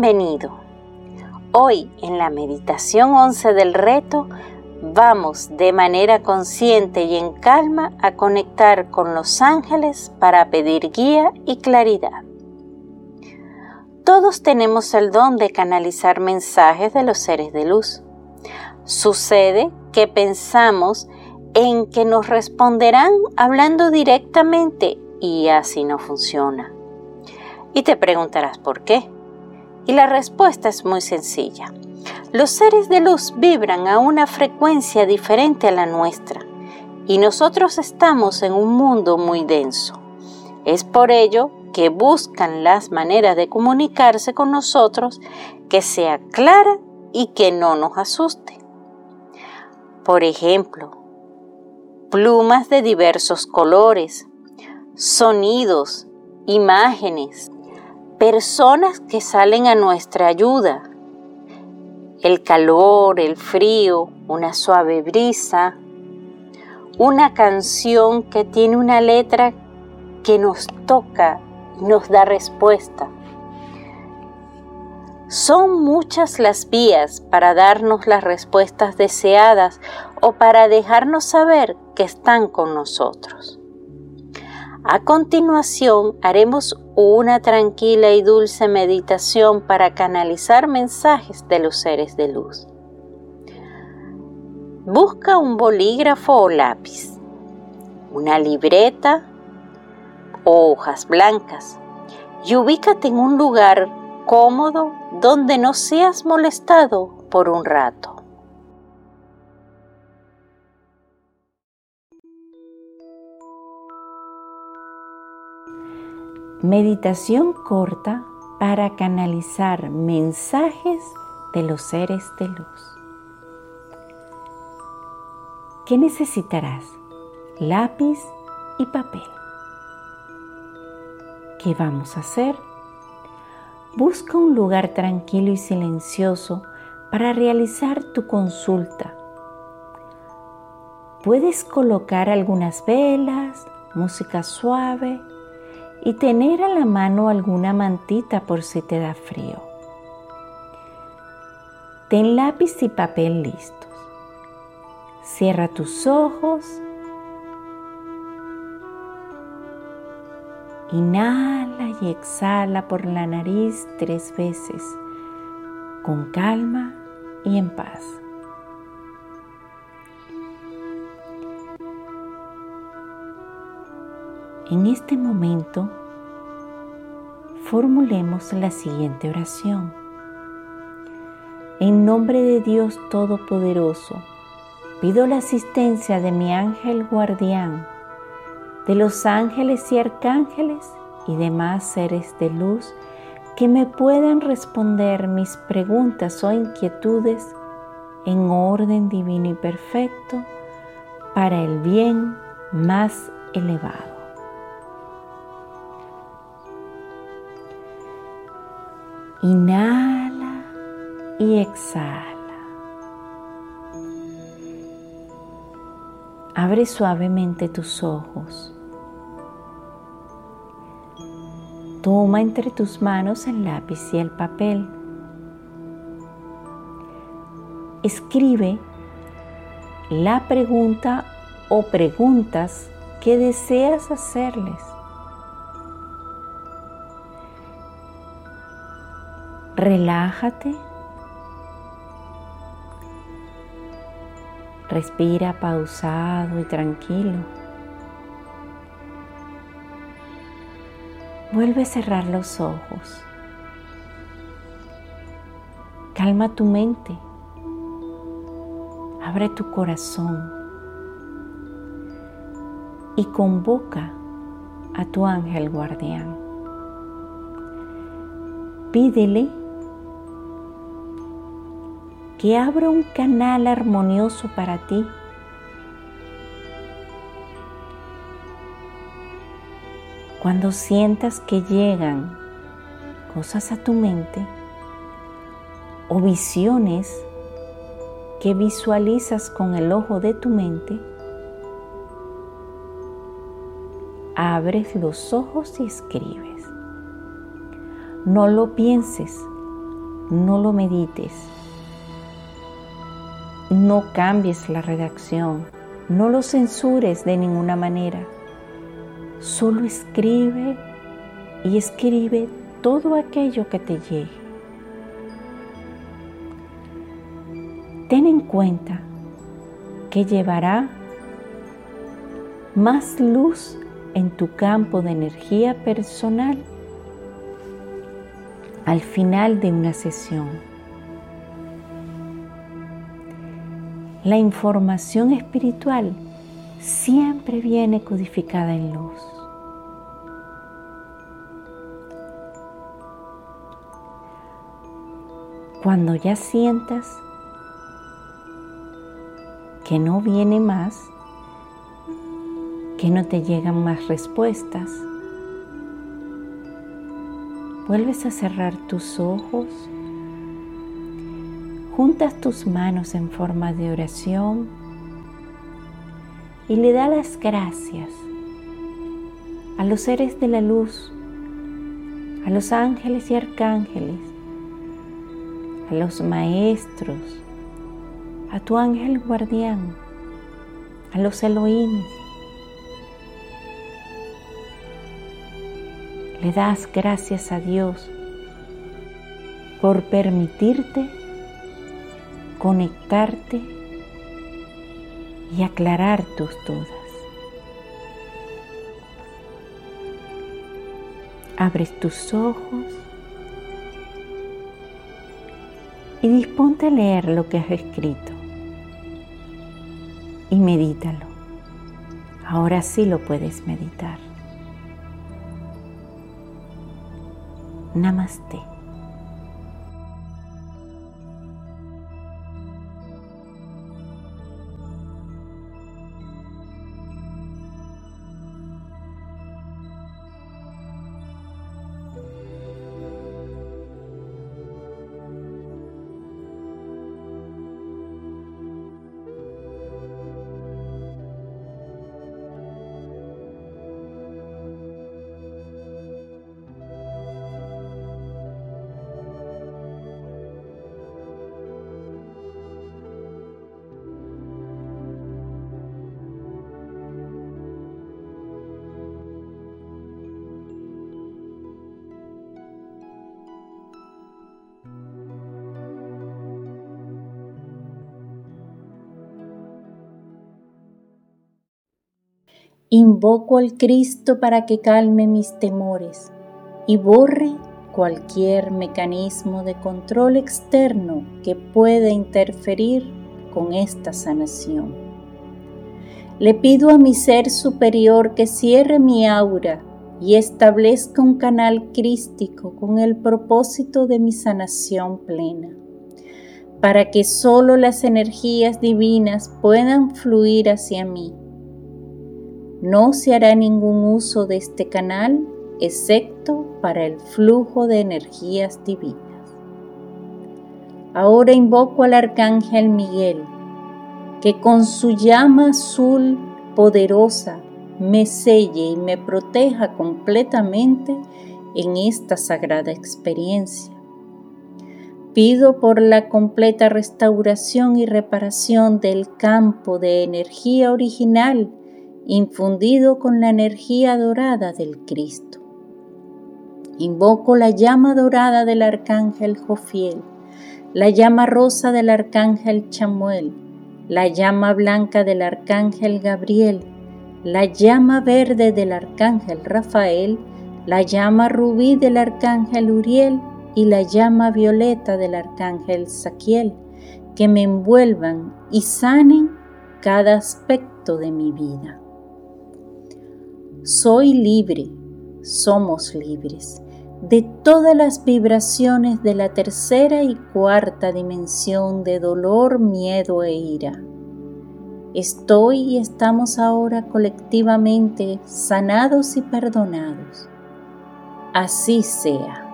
Bienvenido. Hoy en la meditación 11 del reto vamos de manera consciente y en calma a conectar con los ángeles para pedir guía y claridad. Todos tenemos el don de canalizar mensajes de los seres de luz. Sucede que pensamos en que nos responderán hablando directamente y así no funciona. Y te preguntarás por qué. Y la respuesta es muy sencilla. Los seres de luz vibran a una frecuencia diferente a la nuestra y nosotros estamos en un mundo muy denso. Es por ello que buscan las maneras de comunicarse con nosotros que sea clara y que no nos asuste. Por ejemplo, plumas de diversos colores, sonidos, imágenes, personas que salen a nuestra ayuda, el calor, el frío, una suave brisa, una canción que tiene una letra que nos toca y nos da respuesta. Son muchas las vías para darnos las respuestas deseadas o para dejarnos saber que están con nosotros. A continuación haremos una tranquila y dulce meditación para canalizar mensajes de los seres de luz. Busca un bolígrafo o lápiz, una libreta o hojas blancas y ubícate en un lugar cómodo donde no seas molestado por un rato. Meditación corta para canalizar mensajes de los seres de luz. ¿Qué necesitarás? Lápiz y papel. ¿Qué vamos a hacer? Busca un lugar tranquilo y silencioso para realizar tu consulta. Puedes colocar algunas velas, música suave y tener a la mano alguna mantita por si te da frío. Ten lápiz y papel listos. Cierra tus ojos. Inhala y exhala por la nariz tres veces, con calma y en paz. En este momento, formulemos la siguiente oración. En nombre de Dios Todopoderoso, pido la asistencia de mi ángel guardián, de los ángeles y arcángeles y demás seres de luz que me puedan responder mis preguntas o inquietudes en orden divino y perfecto para el bien más elevado. Inhala y exhala. Abre suavemente tus ojos. Toma entre tus manos el lápiz y el papel. Escribe la pregunta o preguntas que deseas hacerles. Relájate. Respira pausado y tranquilo. Vuelve a cerrar los ojos. Calma tu mente. Abre tu corazón y convoca a tu ángel guardián. Pídele que abra un canal armonioso para ti. Cuando sientas que llegan cosas a tu mente o visiones que visualizas con el ojo de tu mente, abres los ojos y escribes. No lo pienses, no lo medites, no cambies la redacción, no lo censures de ninguna manera. Solo escribe y escribe todo aquello que te llegue. Ten en cuenta que llevará más luz en tu campo de energía personal al final de una sesión. La información espiritual siempre viene codificada en luz. Cuando ya sientas que no viene más, que no te llegan más respuestas, Vuelves a cerrar tus ojos, juntas tus manos en forma de oración y le das las gracias a los seres de la luz, a los ángeles y arcángeles, a los maestros, a tu ángel guardián, a los Elohim, le das gracias a Dios por permitirte conectarte y aclarar tus dudas. Abres tus ojos y disponte a leer lo que has escrito y medítalo. Ahora sí lo puedes meditar. Namaste. Invoco al Cristo para que calme mis temores y borre cualquier mecanismo de control externo que pueda interferir con esta sanación. Le pido a mi ser superior que cierre mi aura y establezca un canal crístico con el propósito de mi sanación plena, para que solo las energías divinas puedan fluir hacia mí no se hará ningún uso de este canal excepto para el flujo de energías divinas. Ahora invoco al arcángel Miguel, que con su llama azul poderosa me selle y me proteja completamente en esta sagrada experiencia. Pido por la completa restauración y reparación del campo de energía original infundido con la energía dorada del Cristo. Invoco la llama dorada del arcángel Jofiel, la llama rosa del arcángel Chamuel, la llama blanca del arcángel Gabriel, la llama verde del arcángel Rafael, la llama rubí del arcángel Uriel y la llama violeta del arcángel Saquiel, que me envuelvan y sanen cada aspecto de mi vida. Soy libre, somos libres de todas las vibraciones de la tercera y cuarta dimensión de dolor, miedo e ira. Estoy y estamos ahora colectivamente sanados y perdonados. Así sea.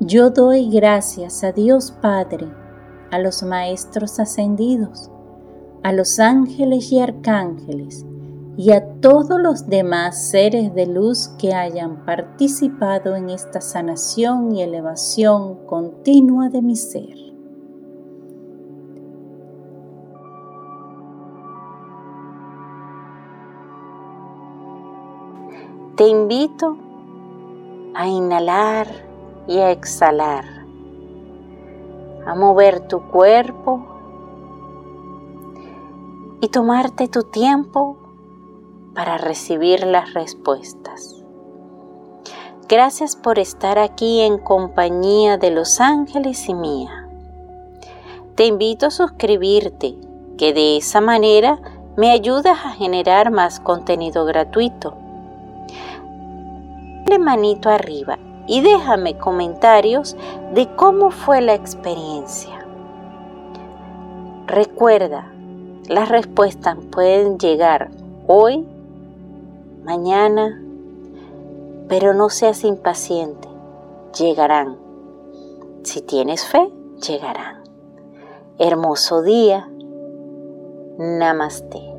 Yo doy gracias a Dios Padre, a los Maestros Ascendidos, a los ángeles y arcángeles y a todos los demás seres de luz que hayan participado en esta sanación y elevación continua de mi ser. Te invito a inhalar y a exhalar, a mover tu cuerpo y tomarte tu tiempo para recibir las respuestas. Gracias por estar aquí en compañía de los ángeles y mía. Te invito a suscribirte, que de esa manera me ayudas a generar más contenido gratuito. Dale manito arriba y déjame comentarios de cómo fue la experiencia. Recuerda, las respuestas pueden llegar hoy mañana, pero no seas impaciente, llegarán. Si tienes fe, llegarán. Hermoso día. Namaste.